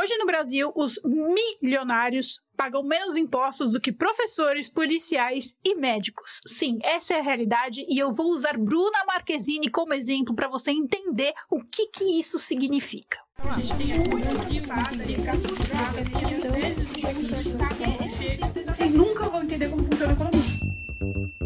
Hoje no Brasil, os milionários pagam menos impostos do que professores, policiais e médicos. Sim, essa é a realidade e eu vou usar Bruna Marquezine como exemplo para você entender o que, que isso significa. A gente tem Vocês nunca vão entender como funciona a economia.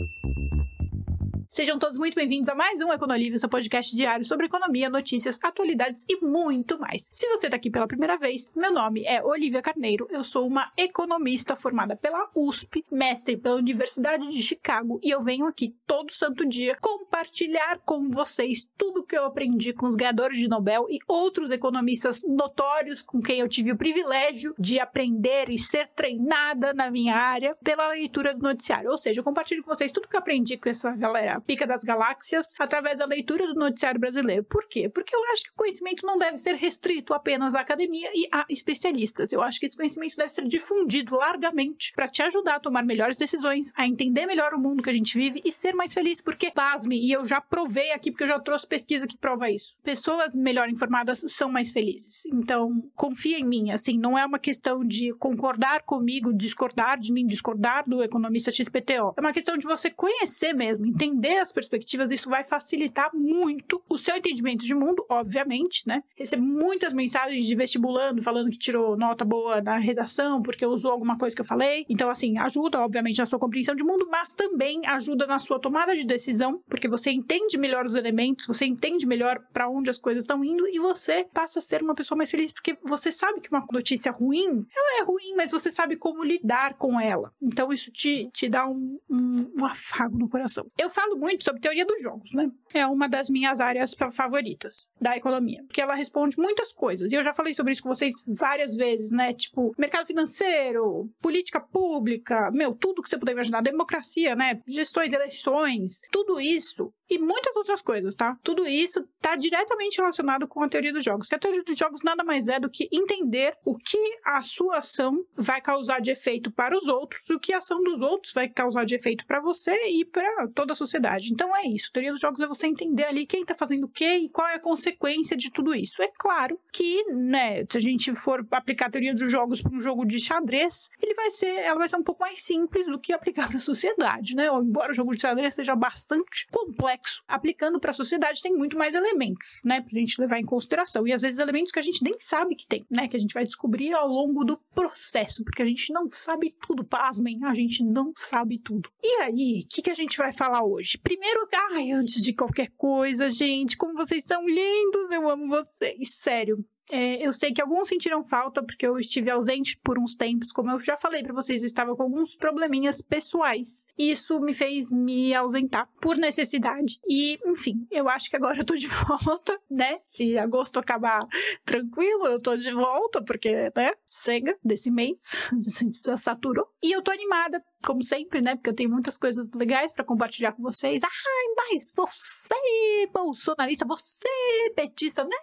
Sejam todos muito bem-vindos a mais um Econolivre, seu podcast diário sobre economia, notícias, atualidades e muito mais. Se você está aqui pela primeira vez, meu nome é Olivia Carneiro, eu sou uma economista formada pela USP, mestre pela Universidade de Chicago e eu venho aqui todo santo dia compartilhar com vocês tudo que eu aprendi com os ganhadores de Nobel e outros economistas notórios com quem eu tive o privilégio de aprender e ser treinada na minha área pela leitura do noticiário. Ou seja, eu compartilho com vocês tudo que eu aprendi com essa galera pica das galáxias através da leitura do noticiário brasileiro. Por quê? Porque eu acho que o conhecimento não deve ser restrito apenas à academia e a especialistas. Eu acho que esse conhecimento deve ser difundido largamente para te ajudar a tomar melhores decisões, a entender melhor o mundo que a gente vive e ser mais feliz. Porque, pasme, e eu já provei aqui, porque eu já trouxe pesquisa que prova isso. Pessoas melhor informadas são mais felizes. Então, confia em mim. Assim, não é uma questão de concordar comigo, discordar de mim, discordar do economista XPTO. É uma questão de você conhecer mesmo, entender entender as perspectivas, isso vai facilitar muito o seu entendimento de mundo, obviamente, né? Recebo muitas mensagens de vestibulando falando que tirou nota boa na redação porque usou alguma coisa que eu falei. Então, assim, ajuda, obviamente, na sua compreensão de mundo, mas também ajuda na sua tomada de decisão, porque você entende melhor os elementos, você entende melhor para onde as coisas estão indo e você passa a ser uma pessoa mais feliz, porque você sabe que uma notícia ruim, ela é ruim, mas você sabe como lidar com ela. Então, isso te, te dá um, um, um afago no coração. Eu falo muito sobre teoria dos jogos, né? É uma das minhas áreas favoritas da economia, porque ela responde muitas coisas. E eu já falei sobre isso com vocês várias vezes, né? Tipo, mercado financeiro, política pública, meu, tudo que você puder imaginar, democracia, né? Gestões, eleições, tudo isso e muitas outras coisas, tá? Tudo isso está diretamente relacionado com a teoria dos jogos. Que a teoria dos jogos nada mais é do que entender o que a sua ação vai causar de efeito para os outros, o que a ação dos outros vai causar de efeito para você e para toda a sociedade. Então é isso. A teoria dos jogos é você entender ali quem está fazendo o quê e qual é a consequência de tudo isso. É claro que, né, se a gente for aplicar a teoria dos jogos para um jogo de xadrez, ele vai ser, ela vai ser um pouco mais simples do que aplicar para a sociedade, né? Embora o jogo de xadrez seja bastante complexo complexo. Aplicando para a sociedade tem muito mais elementos, né, para a gente levar em consideração. E às vezes elementos que a gente nem sabe que tem, né, que a gente vai descobrir ao longo do processo, porque a gente não sabe tudo, pasmem, a gente não sabe tudo. E aí, o que, que a gente vai falar hoje? Primeiro, ai, antes de qualquer coisa, gente, como vocês são lindos, eu amo vocês, sério. É, eu sei que alguns sentiram falta porque eu estive ausente por uns tempos, como eu já falei para vocês, eu estava com alguns probleminhas pessoais. E isso me fez me ausentar por necessidade. E, enfim, eu acho que agora eu tô de volta, né? Se agosto acabar tranquilo, eu tô de volta, porque, né? Chega desse mês, a gente já saturou. E eu tô animada como sempre, né? Porque eu tenho muitas coisas legais para compartilhar com vocês. Ai, mas você, bolsonarista, você, petista, né?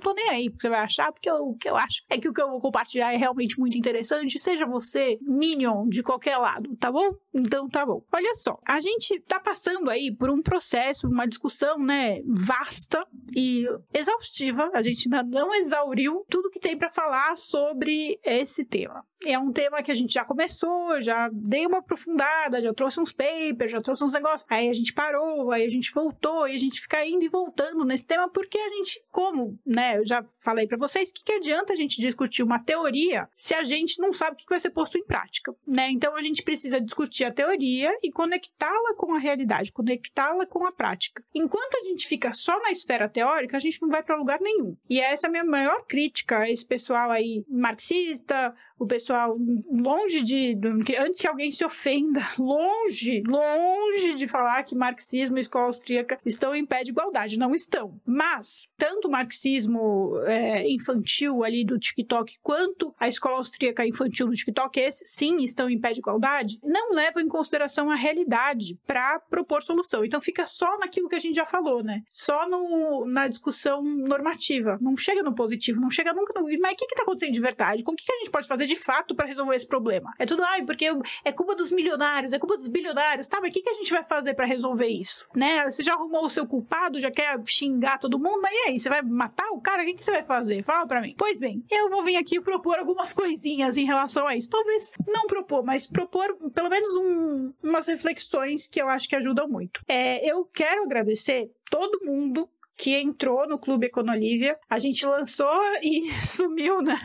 Não tô nem aí porque você vai achar, porque o que eu acho é que o que eu vou compartilhar é realmente muito interessante, seja você minion de qualquer lado, tá bom? Então tá bom. Olha só, a gente tá passando aí por um processo, uma discussão, né, vasta e exaustiva. A gente ainda não exauriu tudo que tem para falar sobre esse tema é um tema que a gente já começou, já dei uma aprofundada, já trouxe uns papers, já trouxe uns negócios. Aí a gente parou, aí a gente voltou, e a gente fica indo e voltando nesse tema, porque a gente, como, né, eu já falei para vocês, que, que adianta a gente discutir uma teoria se a gente não sabe o que vai ser posto em prática, né? Então a gente precisa discutir a teoria e conectá-la com a realidade, conectá-la com a prática. Enquanto a gente fica só na esfera teórica, a gente não vai para lugar nenhum. E essa é a minha maior crítica a esse pessoal aí marxista, o pessoal longe de, antes que alguém se ofenda, longe, longe de falar que marxismo e escola austríaca estão em pé de igualdade, não estão. Mas tanto o marxismo é, infantil ali do TikTok quanto a escola austríaca infantil do TikTok, esses sim estão em pé de igualdade, não levam em consideração a realidade para propor solução. Então fica só naquilo que a gente já falou, né? Só no, na discussão normativa, não chega no positivo, não chega nunca no. Mas o que está acontecendo de verdade? Com o que, que a gente pode fazer de fato para resolver esse problema. É tudo, ai, porque é culpa dos milionários, é culpa dos bilionários, tá? Mas o que, que a gente vai fazer para resolver isso? Né? Você já arrumou o seu culpado, já quer xingar todo mundo, mas e aí? Você vai matar o cara? Cara, o que, que você vai fazer? Fala para mim. Pois bem, eu vou vir aqui propor algumas coisinhas em relação a isso. Talvez não propor, mas propor pelo menos um, umas reflexões que eu acho que ajudam muito. É, eu quero agradecer todo mundo que entrou no Clube Econolívia. A gente lançou e sumiu, né?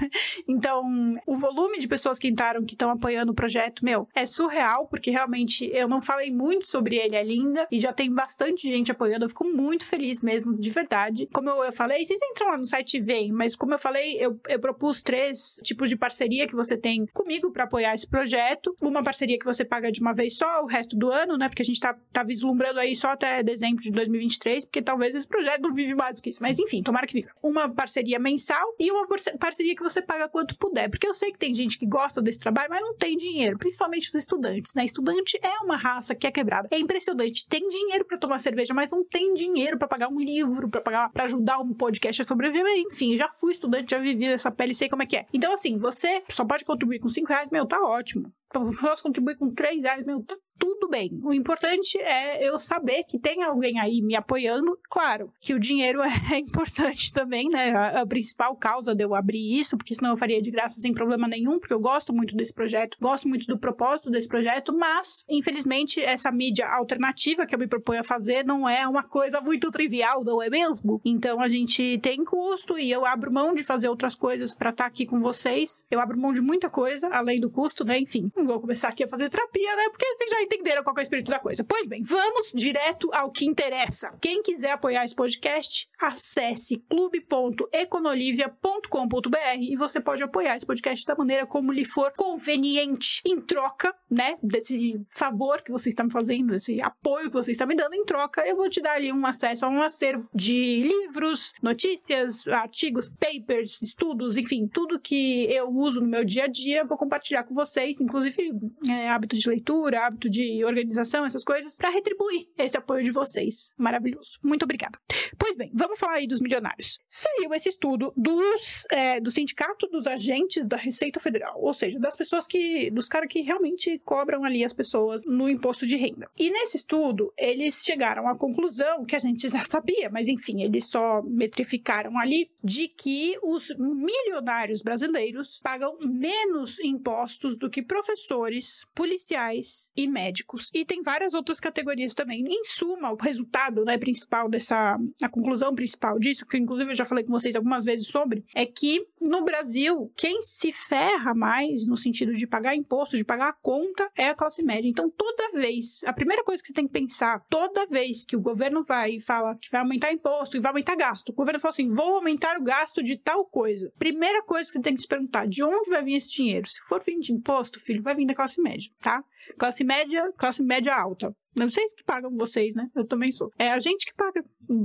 Então, o volume de pessoas que entraram, que estão apoiando o projeto, meu, é surreal, porque realmente eu não falei muito sobre ele ainda e já tem bastante gente apoiando. Eu fico muito feliz mesmo, de verdade. Como eu, eu falei, vocês entram lá no site e veem, mas como eu falei, eu, eu propus três tipos de parceria que você tem comigo para apoiar esse projeto. Uma parceria que você paga de uma vez só, o resto do ano, né? Porque a gente tá, tá vislumbrando aí só até dezembro de 2023, porque talvez esse projeto não vive mais do que isso. Mas enfim, tomara que viva. Uma parceria mensal e uma parceria que você paga quanto puder. Porque eu sei que tem gente que gosta desse trabalho, mas não tem dinheiro. Principalmente os estudantes, né? Estudante é uma raça que é quebrada. É impressionante. Tem dinheiro para tomar cerveja, mas não tem dinheiro para pagar um livro, para pagar, para ajudar um podcast a sobreviver. Enfim, já fui estudante, já vivi essa pele, sei como é que é. Então, assim, você só pode contribuir com 5 reais, meu, tá ótimo. Posso contribuir com 3 reais, meu, tá tudo bem. O importante é eu saber que tem alguém aí me apoiando. Claro que o dinheiro é importante também, né? A, a, principal causa de eu abrir isso, porque senão eu faria de graça sem problema nenhum, porque eu gosto muito desse projeto, gosto muito do propósito desse projeto, mas, infelizmente, essa mídia alternativa que eu me proponho a fazer não é uma coisa muito trivial, não é mesmo? Então a gente tem custo e eu abro mão de fazer outras coisas para estar tá aqui com vocês. Eu abro mão de muita coisa, além do custo, né? Enfim, não vou começar aqui a fazer terapia, né? Porque vocês já entenderam qual é o espírito da coisa. Pois bem, vamos direto ao que interessa. Quem quiser apoiar esse podcast, acesse clube.econolivia.com.br e você pode apoiar esse podcast da maneira como lhe for conveniente. Em troca, né, desse favor que você está me fazendo, desse apoio que você está me dando, em troca, eu vou te dar ali um acesso a um acervo de livros, notícias, artigos, papers, estudos, enfim, tudo que eu uso no meu dia a dia, vou compartilhar com vocês, inclusive é, hábito de leitura, hábito de organização, essas coisas, para retribuir esse apoio de vocês. Maravilhoso. Muito obrigada. Pois bem, vamos falar aí dos milionários. Saiu esse estudo dos, é, do Sindicato dos Agentes da Receita Federal, ou seja, das pessoas que, dos caras que realmente cobram ali as pessoas no imposto de renda. E nesse estudo, eles chegaram à conclusão que a gente já sabia, mas enfim, eles só metrificaram ali de que os milionários brasileiros pagam menos impostos do que professores, policiais e médicos. E tem várias outras categorias também. Em suma, o resultado né, principal dessa. A conclusão principal disso, que inclusive eu já falei com vocês algumas vezes sobre, é que no Brasil, quem se ferra mais no sentido de pagar imposto, de pagar a conta, é a classe média. Então, toda vez, a primeira coisa que você tem que pensar, toda vez que o governo vai e fala que vai aumentar imposto e vai aumentar gasto, o governo fala assim: vou aumentar o gasto de tal coisa. Primeira coisa que você tem que se perguntar: de onde vai vir esse dinheiro? Se for vir de imposto, filho, vai vir da classe média, tá? Classe média, classe média alta. Não sei que pagam vocês, né? Eu também sou. É a gente que paga,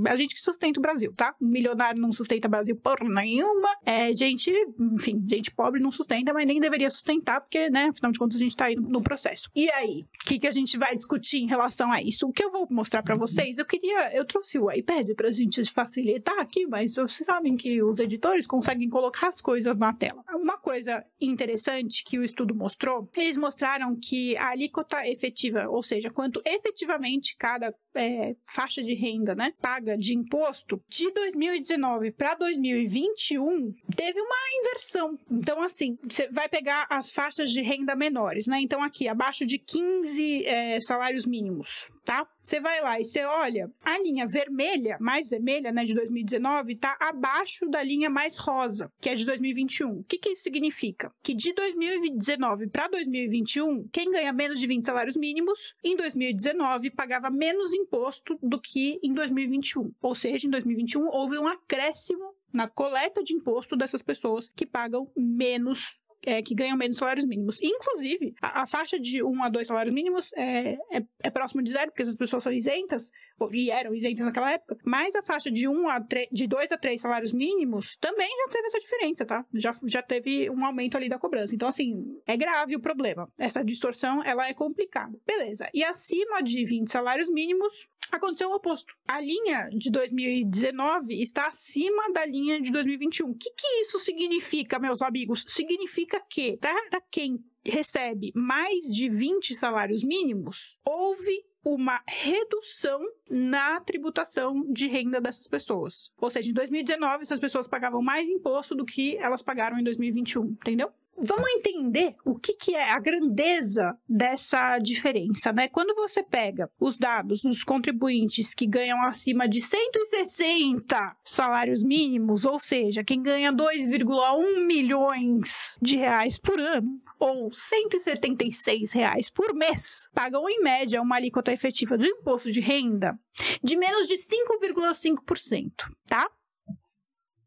a gente que sustenta o Brasil, tá? O milionário não sustenta o Brasil por nenhuma. É gente, enfim, gente pobre não sustenta, mas nem deveria sustentar, porque, né, afinal de contas, a gente tá aí no processo. E aí, o que, que a gente vai discutir em relação a isso? O que eu vou mostrar para vocês, eu queria, eu trouxe o iPad pra gente facilitar aqui, mas vocês sabem que os editores conseguem colocar as coisas na tela. Uma coisa interessante que o estudo mostrou, eles mostraram que a alíquota efetiva, ou seja, quanto efetivamente cada é, faixa de renda né, paga de imposto, de 2019 para 2021, teve uma inversão. Então, assim, você vai pegar as faixas de renda menores, né? Então, aqui, abaixo de 15 é, salários mínimos tá? Você vai lá e você olha, a linha vermelha, mais vermelha, né, de 2019, tá abaixo da linha mais rosa, que é de 2021. O que, que isso significa? Que de 2019 para 2021, quem ganha menos de 20 salários mínimos, em 2019 pagava menos imposto do que em 2021. Ou seja, em 2021 houve um acréscimo na coleta de imposto dessas pessoas que pagam menos é, que ganham menos salários mínimos. Inclusive, a, a, faixa de 1 a 2 salários mínimos é, é, é próximo de zero, porque essas pessoas são isentas, e eram isentas naquela época, mas a faixa de 1 a 3, de 2 a 3 salários mínimos também já teve essa diferença, tá? Já, já teve um aumento ali da cobrança. Então, assim, é grave o problema. Essa distorção, ela é complicada. Beleza. E acima de 20 salários mínimos, aconteceu o oposto. A linha de 2019 está acima da linha de 2021. O que, que isso significa, meus amigos? Significa que, para quem recebe mais de 20 salários mínimos, houve uma redução na tributação de renda dessas pessoas. Ou seja, em 2019, essas pessoas pagavam mais imposto do que elas pagaram em 2021, entendeu? Vamos entender o que, que é a grandeza dessa diferença, né? Quando você pega os dados dos contribuintes que ganham acima de 160 salários mínimos, ou seja, quem ganha 2,1 milhões de reais por ano, ou 176 reais por mês, pagam em média uma alíquota efetiva do imposto de renda de menos de 5,5%, tá?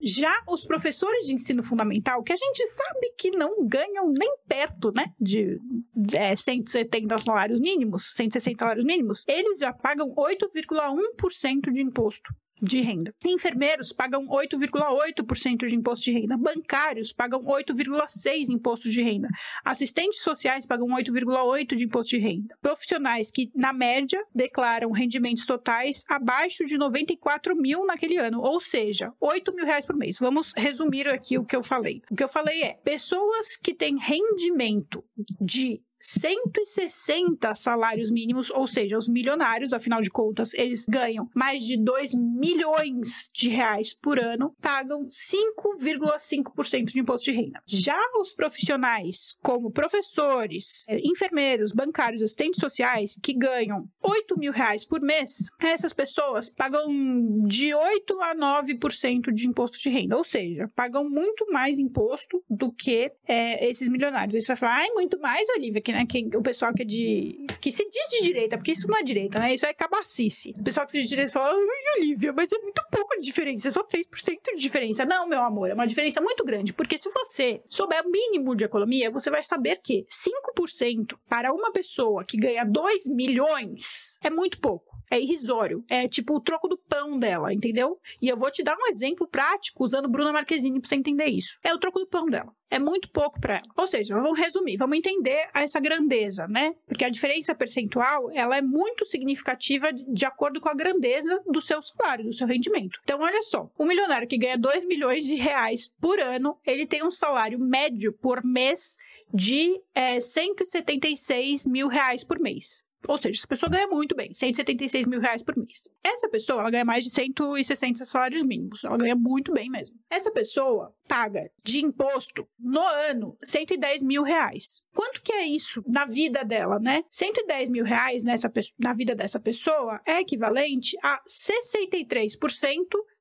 Já os professores de ensino fundamental, que a gente sabe que não ganham nem perto, né, de é, 170 salários mínimos, 160 salários mínimos, eles já pagam 8,1% de imposto de renda. Enfermeiros pagam 8,8% de imposto de renda. Bancários pagam 8,6% de imposto de renda. Assistentes sociais pagam 8,8% de imposto de renda. Profissionais que, na média, declaram rendimentos totais abaixo de 94 mil naquele ano, ou seja, 8 mil reais por mês. Vamos resumir aqui o que eu falei. O que eu falei é: pessoas que têm rendimento de 160 salários mínimos, ou seja, os milionários, afinal de contas, eles ganham mais de 2 milhões de reais por ano, pagam 5,5% de imposto de renda. Já os profissionais, como professores, eh, enfermeiros, bancários, assistentes sociais, que ganham 8 mil reais por mês, essas pessoas pagam de 8 a 9% de imposto de renda, ou seja, pagam muito mais imposto do que é, esses milionários. Aí você vai falar, ai, muito mais, Olivia, que né? Que, o pessoal que é de. que se diz de direita, porque isso não é direita, né? Isso é cabacice. O pessoal que se diz de direita fala, ai, Olivia, mas é muito pouco de diferença, é só 3% de diferença. Não, meu amor, é uma diferença muito grande, porque se você souber o mínimo de economia, você vai saber que 5% para uma pessoa que ganha 2 milhões é muito pouco. É irrisório. É tipo o troco do pão dela, entendeu? E eu vou te dar um exemplo prático usando Bruna Marquezine pra você entender isso. É o troco do pão dela é muito pouco para ela. Ou seja, vamos resumir, vamos entender essa grandeza, né? Porque a diferença percentual, ela é muito significativa de acordo com a grandeza do seu salário, do seu rendimento. Então, olha só, um milionário que ganha 2 milhões de reais por ano, ele tem um salário médio por mês de é, 176 mil reais por mês. Ou seja, essa pessoa ganha muito bem, 176 mil reais por mês. Essa pessoa, ela ganha mais de 160 salários mínimos. Ela ganha muito bem mesmo. Essa pessoa paga de imposto no ano 110 mil reais. Quanto que é isso na vida dela, né? 110 mil reais nessa, na vida dessa pessoa é equivalente a 63%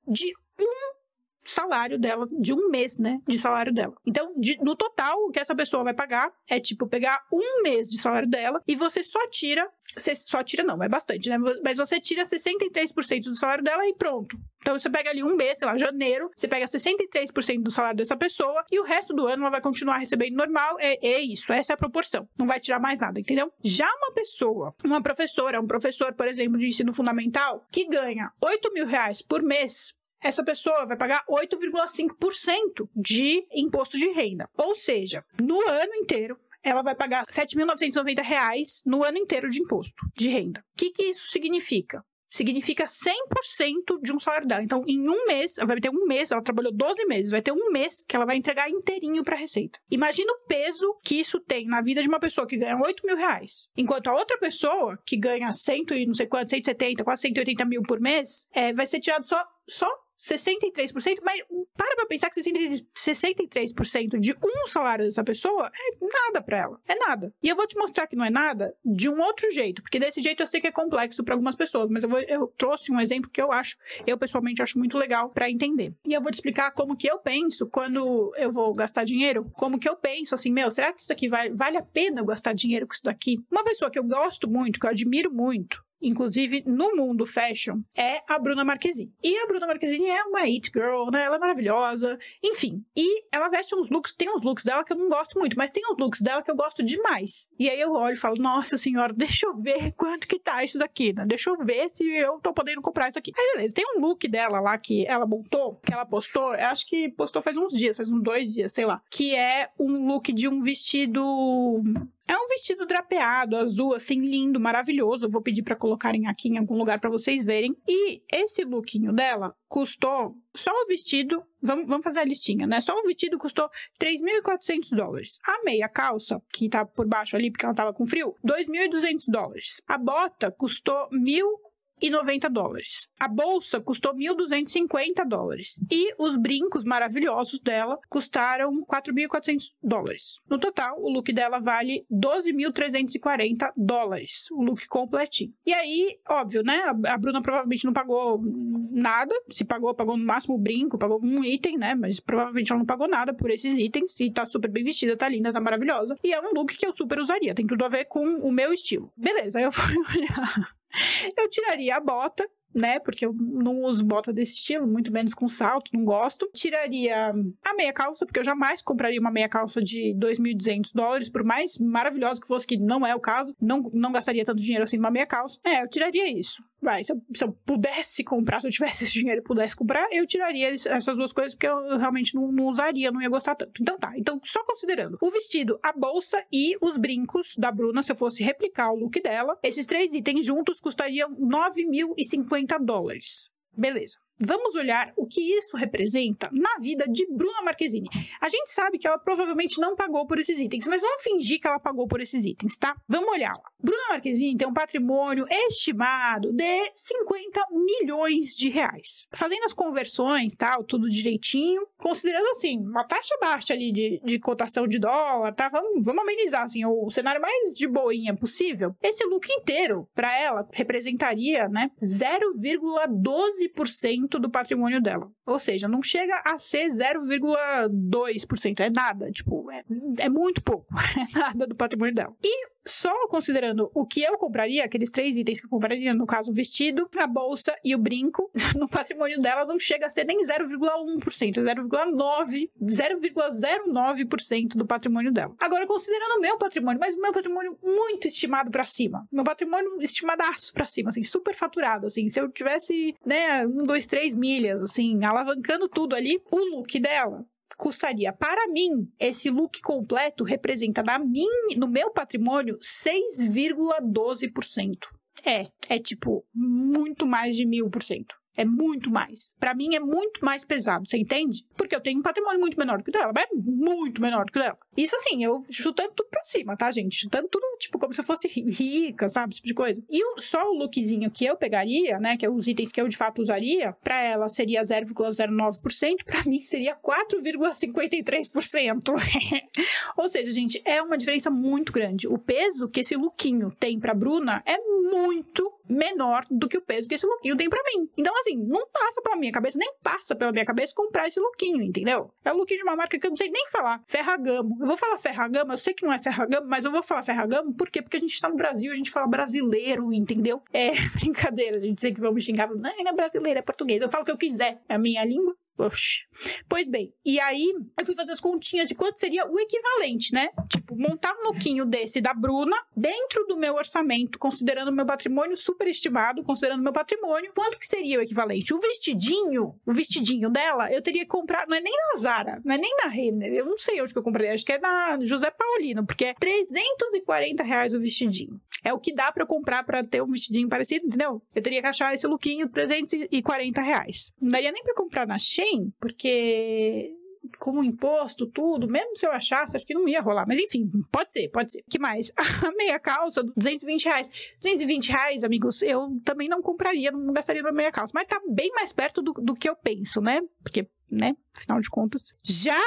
de um salário dela, de um mês, né? De salário dela. Então, de, no total, o que essa pessoa vai pagar é tipo pegar um mês de salário dela e você só tira. Você só tira, não, é bastante, né? Mas você tira 63% do salário dela e pronto. Então você pega ali um mês, sei lá, janeiro, você pega 63% do salário dessa pessoa e o resto do ano ela vai continuar recebendo normal. É, é isso, essa é a proporção. Não vai tirar mais nada, entendeu? Já uma pessoa, uma professora, um professor, por exemplo, de ensino fundamental, que ganha 8 mil reais por mês, essa pessoa vai pagar 8,5% de imposto de renda. Ou seja, no ano inteiro, ela vai pagar R$ 7.990 no ano inteiro de imposto de renda. O que, que isso significa? significa 100% de um salário dela. Então, em um mês, ela vai ter um mês, ela trabalhou 12 meses, vai ter um mês que ela vai entregar inteirinho para a Receita. Imagina o peso que isso tem na vida de uma pessoa que ganha 8 mil reais, enquanto a outra pessoa, que ganha 100 e não sei quanto, 170, quase 180 mil por mês, é, vai ser tirado só, só 63%, mas para pra pensar que 63% de um salário dessa pessoa é nada para ela. É nada. E eu vou te mostrar que não é nada de um outro jeito, porque desse jeito eu sei que é complexo para algumas pessoas, mas eu, vou, eu trouxe um exemplo que eu acho, eu pessoalmente acho muito legal para entender. E eu vou te explicar como que eu penso quando eu vou gastar dinheiro, como que eu penso assim, meu, será que isso aqui vale, vale a pena eu gastar dinheiro com isso daqui? Uma pessoa que eu gosto muito, que eu admiro muito, inclusive no mundo fashion, é a Bruna Marquezine. E a Bruna Marquezine é uma it girl, né? Ela é maravilhosa, enfim. E ela veste uns looks, tem uns looks dela que eu não gosto muito, mas tem uns looks dela que eu gosto demais. E aí eu olho e falo, nossa senhora, deixa eu ver quanto que tá isso daqui, né? Deixa eu ver se eu tô podendo comprar isso aqui. Aí beleza, tem um look dela lá que ela montou, que ela postou, eu acho que postou faz uns dias, faz uns dois dias, sei lá, que é um look de um vestido é um vestido drapeado, azul, assim, lindo, maravilhoso. Eu vou pedir para colocarem aqui em algum lugar para vocês verem. E esse lookinho dela custou só o vestido, vamos, vamos fazer a listinha, né? Só o vestido custou 3.400 dólares. A meia calça, que tá por baixo ali porque ela tava com frio, 2.200 dólares. A bota custou 1. 1.290 dólares. A bolsa custou 1.250 dólares e os brincos maravilhosos dela custaram 4.400 dólares. No total, o look dela vale 12.340 dólares, o look completinho. E aí, óbvio, né? A Bruna provavelmente não pagou nada, se pagou, pagou no máximo o brinco, pagou um item, né? Mas provavelmente ela não pagou nada por esses itens e tá super bem vestida, tá linda, tá maravilhosa. E é um look que eu super usaria, tem tudo a ver com o meu estilo. Beleza, eu fui olhar eu tiraria a bota, né? Porque eu não uso bota desse estilo, muito menos com salto, não gosto. Tiraria a meia calça, porque eu jamais compraria uma meia calça de 2.200 dólares, por mais maravilhosa que fosse, que não é o caso. Não, não gastaria tanto dinheiro assim numa meia calça. É, eu tiraria isso. Vai, se eu, se eu pudesse comprar, se eu tivesse esse dinheiro e pudesse comprar, eu tiraria essas duas coisas, porque eu realmente não, não usaria, não ia gostar tanto. Então tá, então só considerando o vestido, a bolsa e os brincos da Bruna, se eu fosse replicar o look dela, esses três itens juntos custariam 9.050 dólares. Beleza. Vamos olhar o que isso representa na vida de Bruna Marquezine. A gente sabe que ela provavelmente não pagou por esses itens, mas vamos fingir que ela pagou por esses itens, tá? Vamos olhar lá. Bruna Marquezine tem um patrimônio estimado de 50 milhões de reais. Fazendo as conversões, tal, tudo direitinho, considerando assim, uma taxa baixa ali de, de cotação de dólar, tá? Vamos, vamos amenizar assim, o cenário mais de boinha possível. Esse look inteiro, para ela, representaria, né, 0,12% do patrimônio dela. Ou seja, não chega a ser 0,2%, é nada, tipo, é, é muito pouco, é nada do patrimônio dela. E só considerando o que eu compraria, aqueles três itens que eu compraria, no caso o vestido, a bolsa e o brinco, no patrimônio dela não chega a ser nem 0,1%, 0,9%, 0,09% do patrimônio dela. Agora, considerando o meu patrimônio, mas o meu patrimônio muito estimado para cima, meu patrimônio estimadaço para cima, assim, super faturado, assim, se eu tivesse, né, um, dois, três milhas, assim, alavancando tudo ali, o look dela custaria para mim esse look completo representa na minha, no meu patrimônio 6,12%. É, é tipo muito mais de mil por cento. É muito mais. Para mim é muito mais pesado, você entende? Porque eu tenho um patrimônio muito menor que o dela, mas é muito menor que o dela. Isso assim, eu chutando tudo pra cima, tá, gente? Chutando tudo, tipo, como se eu fosse rica, sabe? Esse tipo de coisa. E só o lookzinho que eu pegaria, né, que é os itens que eu de fato usaria, pra ela seria 0,09%, pra mim seria 4,53%. Ou seja, gente, é uma diferença muito grande. O peso que esse lookinho tem pra Bruna é muito menor do que o peso que esse lookinho tem para mim. Então, assim, não passa pela minha cabeça, nem passa pela minha cabeça comprar esse lookinho, entendeu? É o lookinho de uma marca que eu não sei nem falar. Ferragamo. Eu vou falar Ferragamo, eu sei que não é Ferragamo, mas eu vou falar Ferragamo, por quê? Porque a gente tá no Brasil, a gente fala brasileiro, entendeu? É brincadeira, a gente sei que vamos xingar, não é brasileiro, é português. Eu falo o que eu quiser, é a minha língua, Oxi. Pois bem, e aí eu fui fazer as continhas de quanto seria o equivalente, né? Tipo, montar um lookinho desse da Bruna dentro do meu orçamento, considerando meu patrimônio superestimado, considerando meu patrimônio, quanto que seria o equivalente? O vestidinho, o vestidinho dela, eu teria que comprar, não é nem na Zara, não é nem na Renner, eu não sei onde que eu comprei, acho que é na José Paulino, porque é 340 reais o vestidinho. É o que dá para comprar para ter um vestidinho parecido, entendeu? Eu teria que achar esse lookinho 340 reais. Não daria nem para comprar na Shein, porque com o imposto, tudo, mesmo se eu achasse, acho que não ia rolar. Mas enfim, pode ser, pode ser. que mais? A meia calça, 220 reais. 220 reais, amigos, eu também não compraria, não gastaria na meia calça. Mas tá bem mais perto do, do que eu penso, né? Porque, né, afinal de contas. Já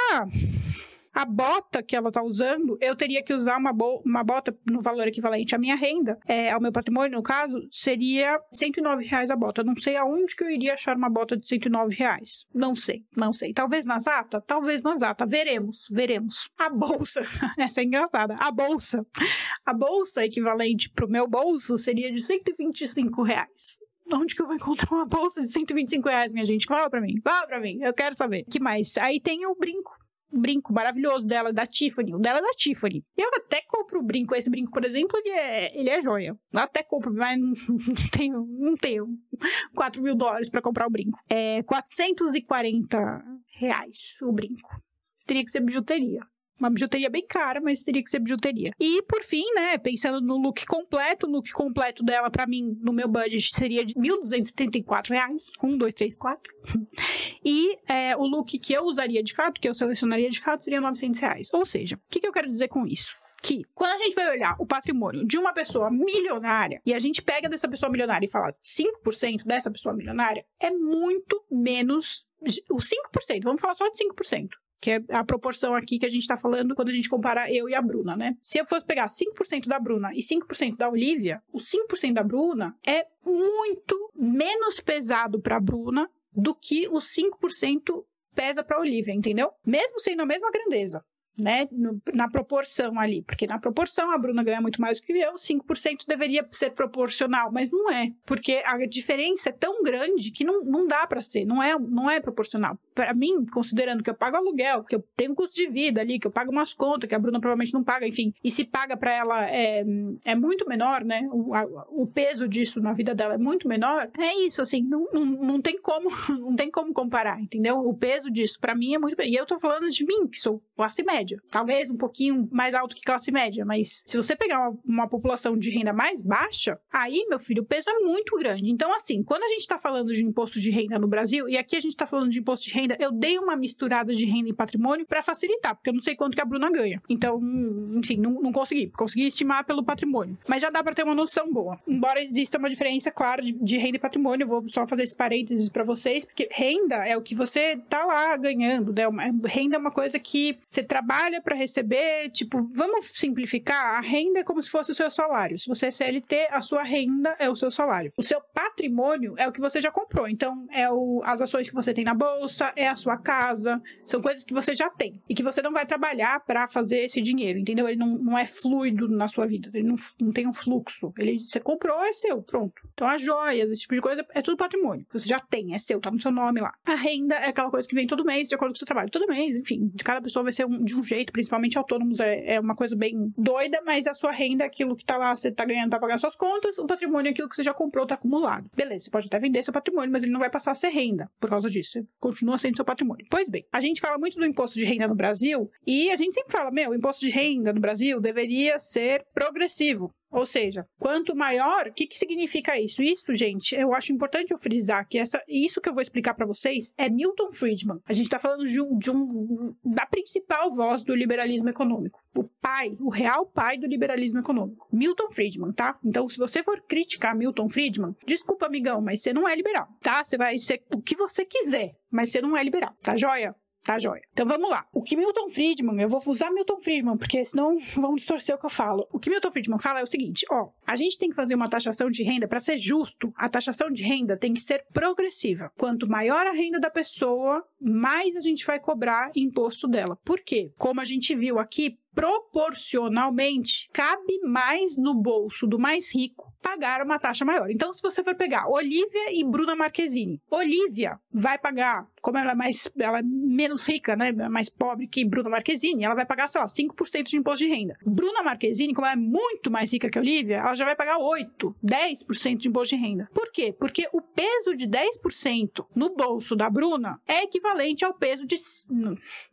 a bota que ela tá usando, eu teria que usar uma, bo uma bota no valor equivalente à minha renda, é, ao meu patrimônio, no caso, seria 109 reais a bota. Não sei aonde que eu iria achar uma bota de 109 reais. Não sei, não sei. Talvez na Zata? Talvez na Zata. Veremos, veremos. A bolsa, essa é engraçada. A bolsa. A bolsa equivalente pro meu bolso seria de 125 reais. Onde que eu vou encontrar uma bolsa de 125 reais, minha gente? Fala pra mim, fala pra mim, eu quero saber. que mais? Aí tem o brinco brinco maravilhoso dela, da Tiffany. O dela é da Tiffany. Eu até compro o brinco. Esse brinco, por exemplo, ele é, ele é joia. Eu até compro, mas não, tenho, não tenho 4 mil dólares para comprar o brinco. É 440 reais o brinco. Teria que ser bijuteria. Uma bijuteria bem cara, mas teria que ser bijuteria. E por fim, né, pensando no look completo, o look completo dela, para mim, no meu budget, seria de 1.234 reais. Um, dois, três, quatro. e é, o look que eu usaria de fato, que eu selecionaria de fato, seria 900 reais. Ou seja, o que, que eu quero dizer com isso? que quando a gente vai olhar o patrimônio de uma pessoa milionária e a gente pega dessa pessoa milionária e fala 5% dessa pessoa milionária, é muito menos o 5%, vamos falar só de 5% que é a proporção aqui que a gente está falando quando a gente compara eu e a Bruna, né? Se eu fosse pegar 5% da Bruna e 5% da Olivia, o 5% da Bruna é muito menos pesado para a Bruna do que o 5% pesa para a Olivia, entendeu? Mesmo sendo a mesma grandeza né, no, na proporção ali, porque na proporção a Bruna ganha muito mais do que eu, 5% deveria ser proporcional, mas não é, porque a diferença é tão grande que não, não dá para ser, não é, não é proporcional. Para mim, considerando que eu pago aluguel, que eu tenho custo de vida ali, que eu pago umas contas, que a Bruna provavelmente não paga, enfim, e se paga para ela é, é muito menor, né, o, a, o peso disso na vida dela é muito menor, é isso, assim, não, não, não tem como, não tem como comparar, entendeu? O peso disso para mim é muito, e eu tô falando de mim, que sou classe média, média. Talvez um pouquinho mais alto que classe média, mas se você pegar uma, uma população de renda mais baixa, aí, meu filho, o peso é muito grande. Então, assim, quando a gente está falando de imposto de renda no Brasil, e aqui a gente está falando de imposto de renda, eu dei uma misturada de renda e patrimônio para facilitar, porque eu não sei quanto que a Bruna ganha. Então, enfim, não, não consegui. Consegui estimar pelo patrimônio. Mas já dá para ter uma noção boa. Embora exista uma diferença, claro, de, de renda e patrimônio, eu vou só fazer esse parênteses para vocês, porque renda é o que você tá lá ganhando, né? Renda é uma coisa que você trabalha trabalha para receber, tipo, vamos simplificar, a renda é como se fosse o seu salário. Se você é CLT, a sua renda é o seu salário. O seu patrimônio é o que você já comprou. Então, é o, as ações que você tem na bolsa, é a sua casa, são coisas que você já tem e que você não vai trabalhar para fazer esse dinheiro, entendeu? Ele não, não é fluido na sua vida, ele não, não tem um fluxo. Ele, você comprou, é seu, pronto. Então, as joias, esse tipo de coisa, é tudo patrimônio. Você já tem, é seu, tá no seu nome lá. A renda é aquela coisa que vem todo mês, de acordo com o seu trabalho. Todo mês, enfim, de cada pessoa vai ser um, de um jeito, principalmente autônomos, é, é uma coisa bem doida, mas a sua renda é aquilo que tá lá, você tá ganhando para pagar suas contas, o patrimônio é aquilo que você já comprou, tá acumulado. Beleza, você pode até vender seu patrimônio, mas ele não vai passar a ser renda por causa disso. continua sendo seu patrimônio. Pois bem, a gente fala muito do imposto de renda no Brasil e a gente sempre fala, meu, o imposto de renda no Brasil deveria ser progressivo. Ou seja, quanto maior, o que, que significa isso? Isso, gente, eu acho importante eu frisar que essa, isso que eu vou explicar para vocês é Milton Friedman. A gente está falando de um, de um, da principal voz do liberalismo econômico. O pai, o real pai do liberalismo econômico. Milton Friedman, tá? Então, se você for criticar Milton Friedman, desculpa, amigão, mas você não é liberal, tá? Você vai ser o que você quiser, mas você não é liberal, tá joia? Tá joia. Então vamos lá. O que Milton Friedman, eu vou usar Milton Friedman, porque senão vão distorcer o que eu falo. O que Milton Friedman fala é o seguinte: ó, a gente tem que fazer uma taxação de renda para ser justo. A taxação de renda tem que ser progressiva. Quanto maior a renda da pessoa, mais a gente vai cobrar imposto dela. Por quê? Como a gente viu aqui, proporcionalmente cabe mais no bolso do mais rico pagar uma taxa maior. Então, se você for pegar Olivia e Bruna Marquezine, Olivia vai pagar, como ela é mais, ela é menos rica, né, mais pobre que Bruna Marquezine, ela vai pagar, sei lá, 5% de imposto de renda. Bruna Marquezine, como ela é muito mais rica que Olivia, ela já vai pagar 8, 10% de imposto de renda. Por quê? Porque o peso de 10% no bolso da Bruna é equivalente ao peso de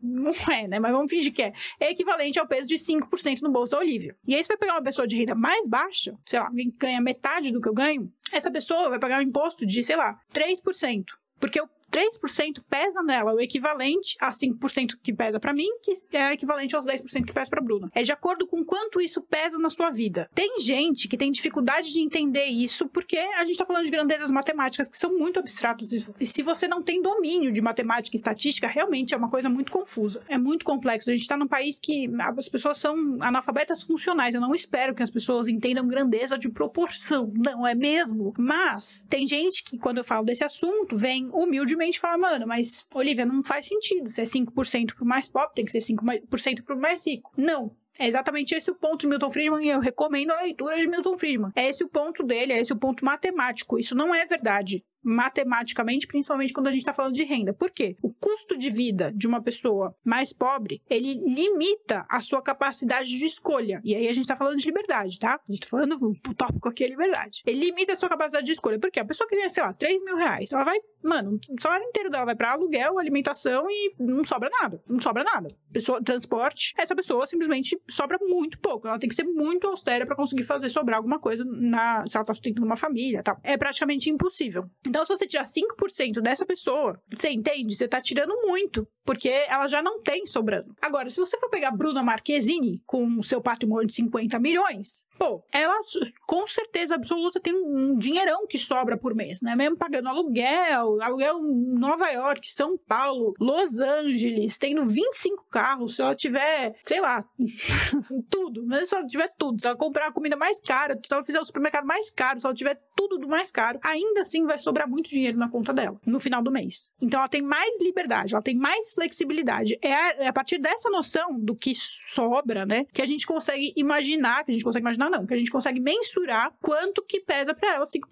não é, né, mas vamos fingir que é. É equivalente ao peso de 5% no bolso da Olivia. E aí você vai pegar uma pessoa de renda mais baixa, sei lá, alguém que ganha metade do que eu ganho, essa pessoa vai pagar um imposto de, sei lá, 3%. Porque o 3% pesa nela, o equivalente a 5% que pesa para mim, que é equivalente aos 10% que pesa para Bruna. É de acordo com quanto isso pesa na sua vida. Tem gente que tem dificuldade de entender isso porque a gente tá falando de grandezas matemáticas que são muito abstratas e se você não tem domínio de matemática e estatística, realmente é uma coisa muito confusa. É muito complexo. A gente tá num país que as pessoas são analfabetas funcionais. Eu não espero que as pessoas entendam grandeza de proporção. Não é mesmo? Mas tem gente que quando eu falo desse assunto, vem humildemente simplesmente fala, mano, mas Olivia, não faz sentido. Se é 5% pro mais pobre, tem que ser 5% pro mais rico. Não. É exatamente esse o ponto de Milton Friedman e eu recomendo a leitura de Milton Friedman. É esse o ponto dele, é esse o ponto matemático. Isso não é verdade. Matematicamente, principalmente quando a gente está falando de renda. Por quê? O custo de vida de uma pessoa mais pobre, ele limita a sua capacidade de escolha. E aí a gente está falando de liberdade, tá? A gente está falando, o tópico aqui é liberdade. Ele limita a sua capacidade de escolha. Porque a pessoa que ganha, sei lá, 3 mil reais, ela vai, mano, o salário inteiro dela vai para aluguel, alimentação e não sobra nada. Não sobra nada. Pessoa, transporte, essa pessoa simplesmente sobra muito pouco. Ela tem que ser muito austera para conseguir fazer sobrar alguma coisa na, se ela tá sustentando uma família tal. É praticamente impossível. Então, se você tirar 5% dessa pessoa, você entende? Você tá tirando muito, porque ela já não tem sobrando. Agora, se você for pegar Bruna Marquezine com seu patrimônio de 50 milhões, pô, ela com certeza absoluta tem um dinheirão que sobra por mês, né? Mesmo pagando aluguel, aluguel em Nova York, São Paulo, Los Angeles, tendo 25 carros, se ela tiver, sei lá, tudo, mas se ela tiver tudo, se ela comprar a comida mais cara, se ela fizer o supermercado mais caro, se ela tiver tudo do mais caro, ainda assim vai sobrar muito dinheiro na conta dela no final do mês. Então ela tem mais liberdade, ela tem mais flexibilidade. É a, é a partir dessa noção do que sobra, né, que a gente consegue imaginar, que a gente consegue imaginar não, que a gente consegue mensurar quanto que pesa para ela 5%.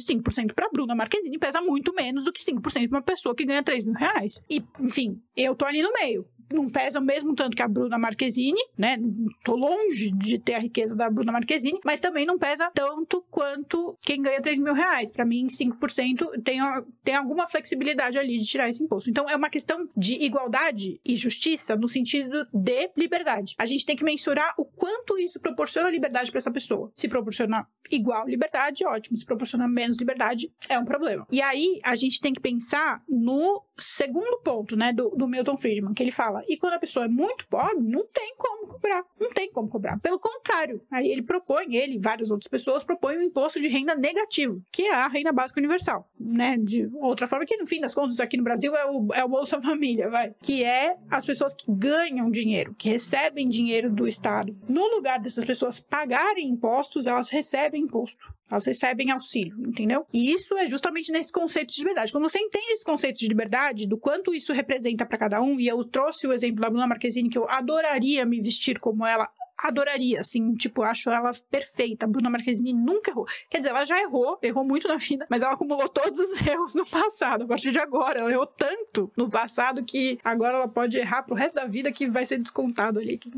5% para Bruna Marquezine pesa muito menos do que 5% para uma pessoa que ganha 3 mil reais. E, enfim, eu tô ali no meio não pesa o mesmo tanto que a Bruna Marquezine, né? Tô longe de ter a riqueza da Bruna Marquezine, mas também não pesa tanto quanto quem ganha 3 mil reais. Para mim, 5% tem, tem alguma flexibilidade ali de tirar esse imposto. Então, é uma questão de igualdade e justiça no sentido de liberdade. A gente tem que mensurar o quanto isso proporciona liberdade para essa pessoa. Se proporciona igual liberdade, ótimo. Se proporciona menos liberdade, é um problema. E aí, a gente tem que pensar no segundo ponto, né, do, do Milton Friedman, que ele fala e quando a pessoa é muito pobre, não tem como cobrar. Não tem como cobrar. Pelo contrário, aí ele propõe, ele e várias outras pessoas propõem um imposto de renda negativo, que é a renda básica universal, né? De outra forma, que no fim das contas, aqui no Brasil é o, é o Bolsa Família, vai. Que é as pessoas que ganham dinheiro, que recebem dinheiro do Estado. No lugar dessas pessoas pagarem impostos, elas recebem imposto. Elas recebem auxílio, entendeu? E isso é justamente nesse conceito de liberdade. Quando você entende esse conceito de liberdade, do quanto isso representa para cada um, e eu trouxe o exemplo da Bruna Marquezine, que eu adoraria me vestir como ela adoraria, assim, tipo, acho ela perfeita. Bruna Marquezine nunca errou. Quer dizer, ela já errou, errou muito na vida, mas ela acumulou todos os erros no passado. A partir de agora, ela errou tanto no passado que agora ela pode errar pro resto da vida que vai ser descontado ali, que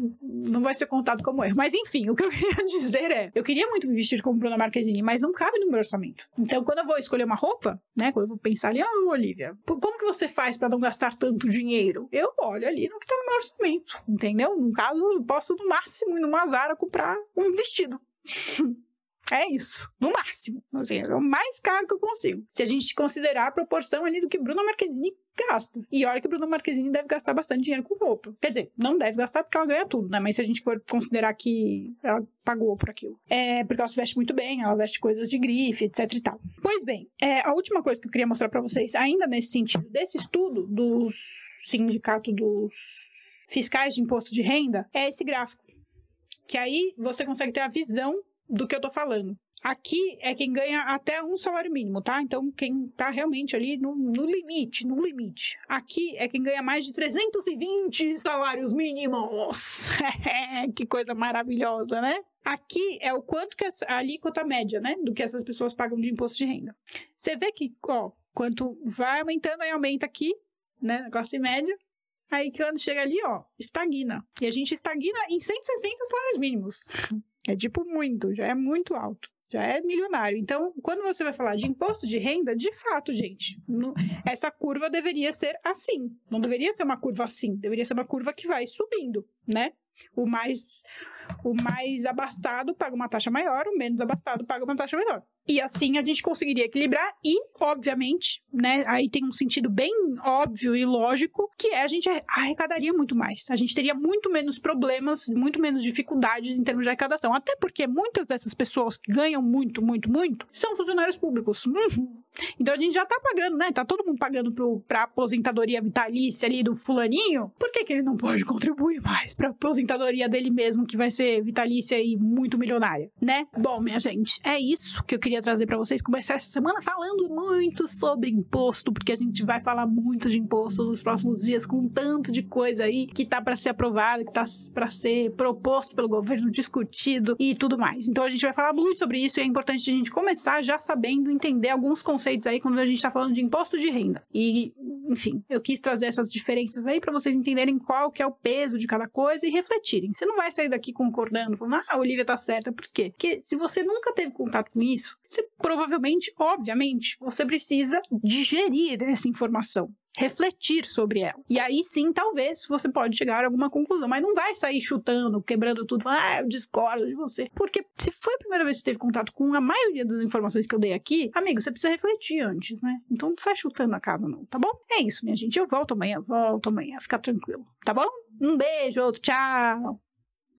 não vai ser contado como erro. Mas enfim, o que eu queria dizer é, eu queria muito me vestir como Bruna Marquezine, mas não cabe no meu orçamento. Então, quando eu vou escolher uma roupa, né, quando eu vou pensar ali, ah, oh, Olivia, como que você faz para não gastar tanto dinheiro? Eu olho ali no que tá no meu orçamento, entendeu? No caso, eu posso no máximo máximo ir numa Zara comprar um vestido. É isso, no máximo. Assim, é o mais caro que eu consigo. Se a gente considerar a proporção ali do que Bruna Marquezine gasta. E olha que Bruna Marquezine deve gastar bastante dinheiro com roupa. Quer dizer, não deve gastar porque ela ganha tudo, né? Mas se a gente for considerar que ela pagou por aquilo. É porque ela se veste muito bem, ela veste coisas de grife, etc e tal. Pois bem, é, a última coisa que eu queria mostrar para vocês, ainda nesse sentido, desse estudo do sindicato dos fiscais de imposto de renda, é esse gráfico que aí você consegue ter a visão do que eu tô falando. Aqui é quem ganha até um salário mínimo, tá? Então, quem tá realmente ali no, no, limite, no limite. Aqui é quem ganha mais de 320 salários mínimos. que coisa maravilhosa, né? Aqui é o quanto que a alíquota média, né? Do que essas pessoas pagam de imposto de renda. Você vê que, ó, quanto vai aumentando, aí aumenta aqui, né? Na classe média. Aí quando chega ali, ó, estagna. E a gente estagna em 160 salários mínimos. É tipo muito, já é muito alto. Já é milionário. Então, quando você vai falar de imposto de renda, de fato, gente, essa curva deveria ser assim. Não deveria ser uma curva assim. Deveria ser uma curva que vai subindo, né? O mais, o mais abastado paga uma taxa maior, o menos abastado paga uma taxa menor. E assim a gente conseguiria equilibrar e, obviamente, né, aí tem um sentido bem óbvio e lógico, que é a gente arrecadaria muito mais. A gente teria muito menos problemas, muito menos dificuldades em termos de arrecadação. Até porque muitas dessas pessoas que ganham muito, muito, muito, são funcionários públicos. Uhum. Então a gente já tá pagando, né? Tá todo mundo pagando pro, pra aposentadoria vitalícia ali do fulaninho. Por que, que ele não pode contribuir mais pra aposentadoria? dele mesmo, que vai ser vitalícia e muito milionária, né? Bom, minha gente, é isso que eu queria trazer para vocês. Começar essa semana falando muito sobre imposto, porque a gente vai falar muito de imposto nos próximos dias, com um tanto de coisa aí que tá para ser aprovada, que tá para ser proposto pelo governo, discutido e tudo mais. Então a gente vai falar muito sobre isso e é importante a gente começar já sabendo entender alguns conceitos aí quando a gente tá falando de imposto de renda. E, enfim, eu quis trazer essas diferenças aí para vocês entenderem qual que é o peso de cada coisa e refletirem. Você não vai sair daqui concordando, falando, ah, a Olivia tá certa. Por quê? Porque se você nunca teve contato com isso, você provavelmente, obviamente, você precisa digerir essa informação refletir sobre ela. E aí sim, talvez você pode chegar a alguma conclusão, mas não vai sair chutando, quebrando tudo, falando, ah, eu discordo de você. Porque se foi a primeira vez que você teve contato com a maioria das informações que eu dei aqui, amigo, você precisa refletir antes, né? Então não sai chutando a casa não, tá bom? É isso, minha gente. Eu volto amanhã, volto amanhã, fica tranquilo, tá bom? Um beijo, outro, tchau!